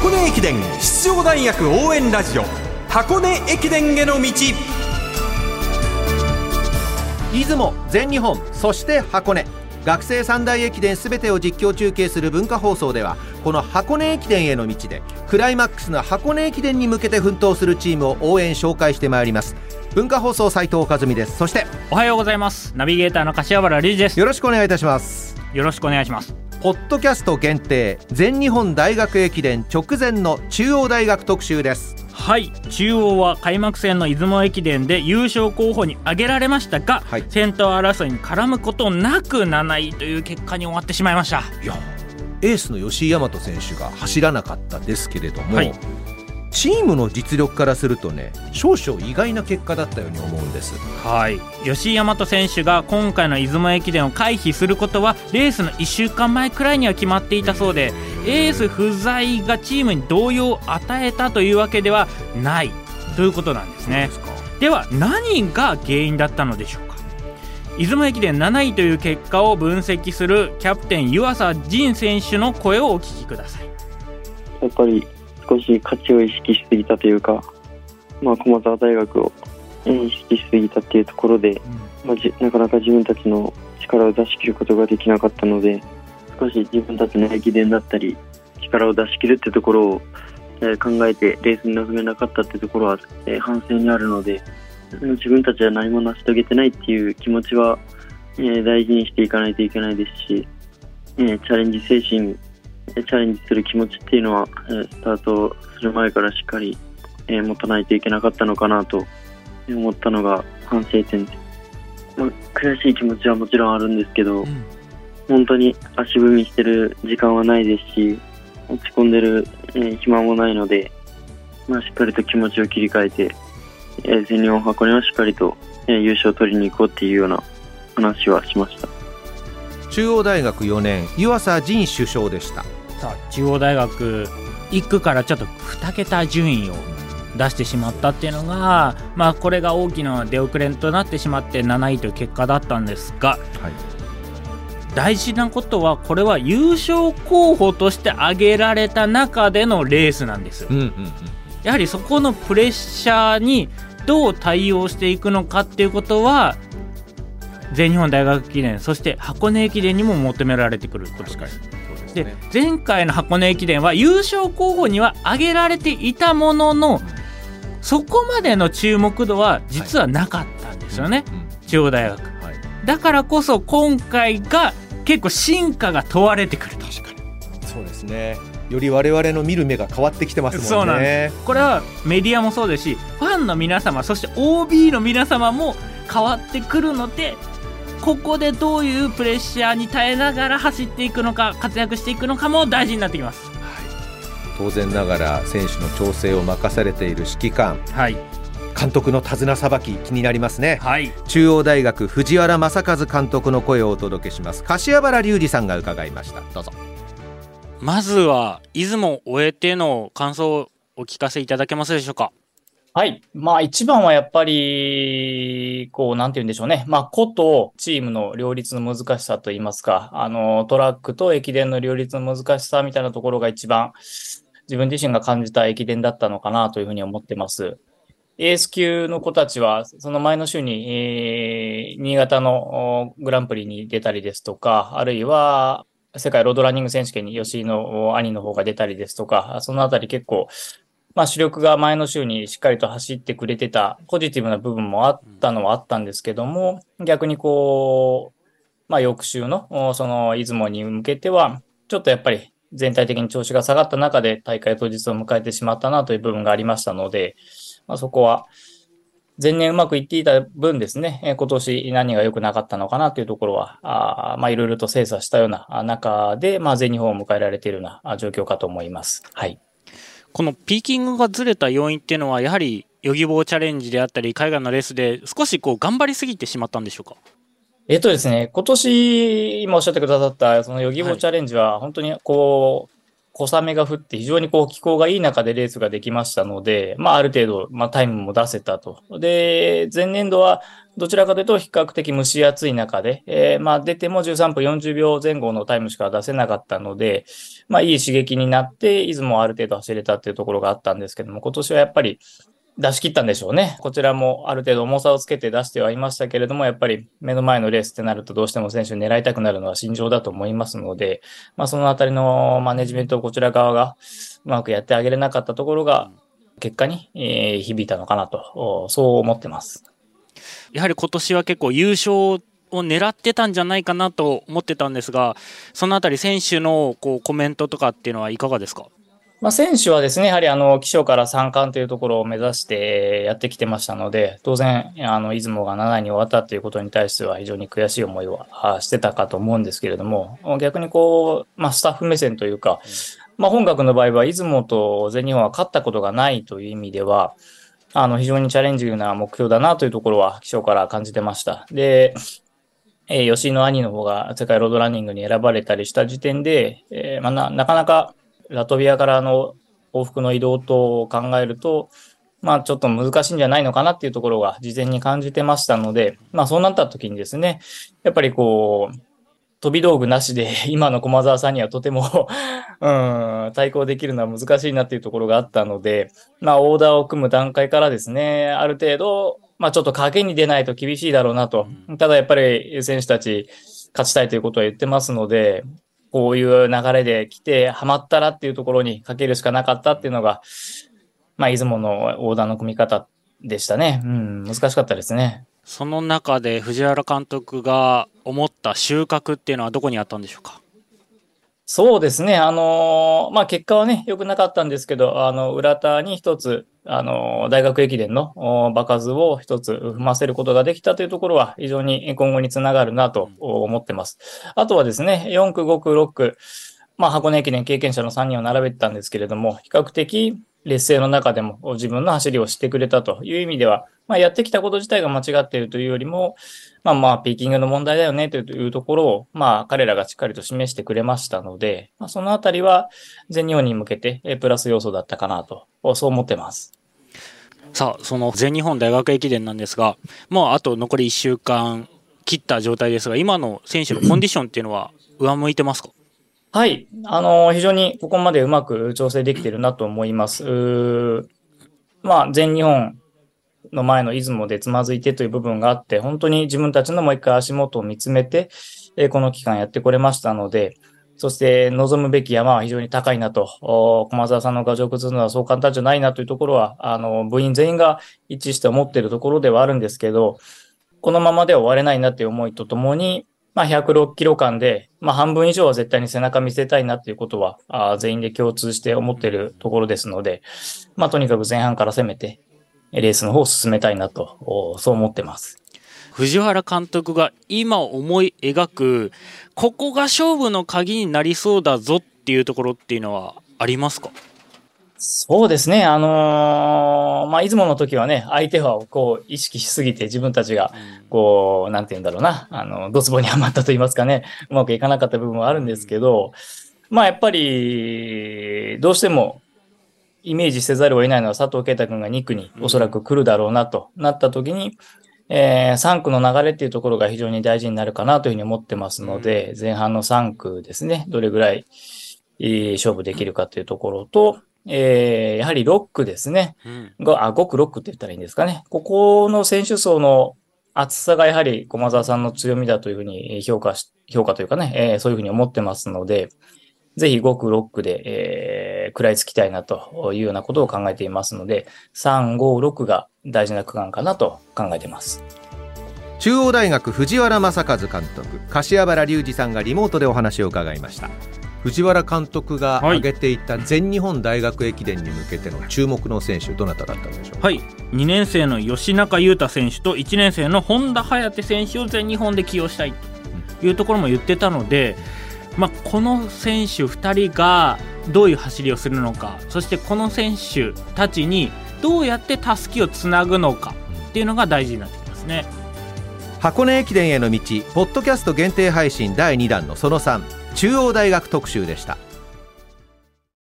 箱根駅伝出場大学応援ラジオ箱根駅伝への道出雲全日本そして箱根。学生三大駅伝すべてを実況中継する文化放送ではこの箱根駅伝への道でクライマックスの箱根駅伝に向けて奮闘するチームを応援紹介してまいります。文化放送斉藤和美です。そしておはようございます。ナビゲーターの柏原理事です。よろしくお願いいたします。よろしくお願いしますポッドキャスト限定全日本大学駅伝直前の中央大学特集です。はい中央は開幕戦の出雲駅伝で優勝候補に挙げられましたが、はい。先頭争いに絡むことなく7位という結果に終わってしまいました。いやエースの吉井大和選手が走らなかったですけれども、はいチームの実力からするとね少々意外な結果だったように思うんです。はい。吉井大和選手が今回の出雲駅伝を回避することはレースの1週間前くらいには決まっていたそうでエース不在がチームに動揺を与えたというわけではない。ということなんですね。では何が原因だったのでしょうか。出雲駅伝7位という結果を分析するキャプテン湯浅仁選手の声をお聞きください。やっぱり少し勝ちを意識しすぎたというか、まあ、駒澤大学をえー意識しすぎたっていうところで、まあ、じなかなか自分たちの力を出し切ることができなかったので少し自分たちの駅伝だったり力を出し切るってところを、えー考えてレースに臨めなかったってところは、えー反省にあるので自分たちは何も成し遂げてないっていう気持ちは、えー大事にしていかないといけないですし、えーチャレンジ精神チャレンジする気持ちっていうのは、えースタートする前からしっかり、えー持たないといけなかったのかなと思ったのが反省点です。まあ、悔しい気持ちはもちろんあるんですけど、本当に足踏みしてる時間はないですし、落ち込んでる、えー暇もないので、まあ、しっかりと気持ちを切り替えて、えー全日本箱根はしっかりと、えー優勝を取りに行こうっていうような話はしました。中央大学4年湯浅仁首相でしたさあ中央大学1区からちょっと2桁順位を出してしまったっていうのが、まあ、これが大きな出遅れとなってしまって7位という結果だったんですが、はい。大事なことはこれは優勝候補として挙げられた中でのレースなんですよ。うんうんうん。やはりそこのプレッシャーにどう対応していくのかっていうことは全日本大学駅伝そして箱根駅伝にも求められてくることですでね。前回の箱根駅伝は優勝候補には挙げられていたもののそこまでの注目度は実はなかったんですよね、うん中央大学。はい。だからこそ今回が結構進化が問われてくると。そうですね。より我々の見る目が変わってきてますもんね。そうなんでこれはメディアもそうですしファンの皆様そして OB の皆様も変わってくるのでここでどういうプレッシャーに耐えながら走っていくのか活躍していくのかも大事になってきます。当然ながら選手の調整を任されてい。る指揮官。はい、監督の手綱さばき気になりますね。はい、中央大学藤原正和監督の声をお届けします。柏原隆二さんが伺いました。どうぞ。まずは出雲を終えての感想をお聞かせいただけますでしょうか。はい。まあ一番はやっぱり、こう、なんて言うんでしょうね。まあ、個とチームの両立の難しさといいますか、あの、トラックと駅伝の両立の難しさみたいなところが一番自分自身が感じた駅伝だったのかなというふうに思ってます。エース級の子たちは、その前の週に、えー新潟のグランプリに出たりですとか、あるいは、世界ロードランニング選手権に吉井の兄の方が出たりですとか、そのあたり結構、まあ主力が前の週にしっかりと走ってくれてたポジティブな部分もあったのはあったんですけども、逆にこう、まあ翌週のその出雲に向けては、ちょっとやっぱり全体的に調子が下がった中で大会当日を迎えてしまったなという部分がありましたので、まあそこは前年うまくいっていた分ですね、え今年何が良くなかったのかなというところは、あまあいろいろと精査したような中で、まあ全日本を迎えられているような状況かと思います。はい。このピーキングがずれた要因っていうのは、やはり、ヨギボーチャレンジであったり、海外のレースで少しこう頑張りすぎてしまったんでしょうか？えっとですね、今年、今おっしゃってくださった、そのヨギボーチャレンジは、本当にこう、小雨が降って非常にこう気候がいい中でレースができましたので、まあある程度、まあタイムも出せたと。で、前年度はどちらかというと比較的蒸し暑い中で、えー、まあ出ても13分40秒前後のタイムしか出せなかったので、まあいい刺激になって、出雲ある程度走れたっていうところがあったんですけども、今年はやっぱり出し切ったんでしょうね。こちらもある程度重さをつけて出してはいましたけれども、やっぱり目の前のレースってなるとどうしても選手に狙いたくなるのは心情だと思いますので、まあそのあたりのマネジメントをこちら側がうまくやってあげれなかったところが、結果に、えー、響いたのかなと、そう思ってます。やはり今年は結構優勝を狙ってたんじゃないかなと思ってたんですが、そのあたり選手のこうコメントとかっていうのはいかがですか？まあ、選手はですね、やはりあの、気象から三冠というところを目指してやってきてましたので、当然、あの、出雲が7位に終わったということに対しては非常に悔しい思いはしてたかと思うんですけれども、逆にこう、まあ、スタッフ目線というか、まあ、本学の場合は、出雲と全日本は勝ったことがないという意味では、あの、非常にチャレンジングな目標だなというところは、気象から感じてました。で、えー、吉井の兄の方が世界ロードランニングに選ばれたりした時点で、えー、まあ、な、なかなかラトビアからの往復の移動と考えると、まあちょっと難しいんじゃないのかなっていうところが事前に感じてましたので、まあそうなった時にですね、やっぱりこう、飛び道具なしで 今の駒沢さんにはとても うん、対抗できるのは難しいなっていうところがあったので、まあオーダーを組む段階からですね、ある程度、まあちょっと賭けに出ないと厳しいだろうなと。ただやっぱり選手たち勝ちたいということは言ってますので、こういう流れで来て、ハマったらっていうところにかけるしかなかったっていうのが、まあ、出雲のオーダーの組み方でしたね。うん、難しかったですね。その中で藤原監督が思った収穫っていうのはどこにあったんでしょうか？そうですね。あのまあ、結果はね、良くなかったんですけど、あの、浦田に一つ、あの、大学駅伝の場数を一つ踏ませることができたというところは非常に今後につながるなと思ってます。あとはですね、4区、5区、6区、まあ、箱根駅伝経験者の3人を並べてたんですけれども、比較的劣勢の中でも自分の走りをしてくれたという意味では、まあ、やってきたこと自体が間違っているというよりも、まあまあ、ピーキングの問題だよねというところを、まあ、彼らがしっかりと示してくれましたので、まあ、そのあたりは全日本に向けてプラス要素だったかなと、そう思ってます。さあ、その全日本大学駅伝なんですが、もうあと残り1週間切った状態ですが、今の選手のコンディションっていうのは上向いてますか？はい。あの、非常にここまでうまく調整できてるなと思います。まあ、全日本の前の出雲でつまずいてという部分があって、本当に自分たちのもう一回足元を見つめて、えこの期間やってこれましたので、そして望むべき山は非常に高いなと、駒沢さんの牙城崩すのはそう簡単じゃないなというところは、あの、部員全員が一致して思っているところではあるんですけど、このままでは終われないなという思いとともに、まあ、106キロ間で、まあ、半分以上は絶対に背中見せたいなっていうことは、あ全員で共通して思っているところですので、まあ、とにかく前半から攻めて、レースの方を進めたいなと、そう思ってます。藤原監督が今思い描く、ここが勝負の鍵になりそうだぞっていうところっていうのはありますか？そうですね。あのー、まあ、出雲の時はね、相手はこう意識しすぎて自分たちが、こう、なんて言うんだろうな、あの、ドツボにはまったと言いますかね、うまくいかなかった部分はあるんですけど、まあ、やっぱり、どうしても、イメージせざるを得ないのは佐藤圭太君が2区におそらく来るだろうなとなった時に、えー、3区の流れっていうところが非常に大事になるかなというふうに思ってますので、前半の3区ですね、どれぐらい、勝負できるかというところと、えー、やはり6区ですね。うん、あ、5区、6区って言ったらいいんですかね。ここの選手層の厚さがやはり駒沢さんの強みだというふうに評価し、評価というかね、えー、そういうふうに思ってますので、ぜひ5区、6区で、えー、食らいつきたいなというようなことを考えていますので、3、5、6が大事な区間かなと考えています。中央大学藤原正和監督、柏原隆二さんがリモートでお話を伺いました。藤原監督が挙げていた全日本大学駅伝に向けての注目の選手どなただったんでしょうはい。2年生の吉中優太選手と1年生の本田颯選手を全日本で起用したいというところも言ってたので、まあ、この選手2人がどういう走りをするのかそしてこの選手たちにどうやってたすきをつなぐのかっていうのが大事になってきますね。箱根駅伝への道ポッドキャスト限定配信第2弾のその3中央大学特集でした。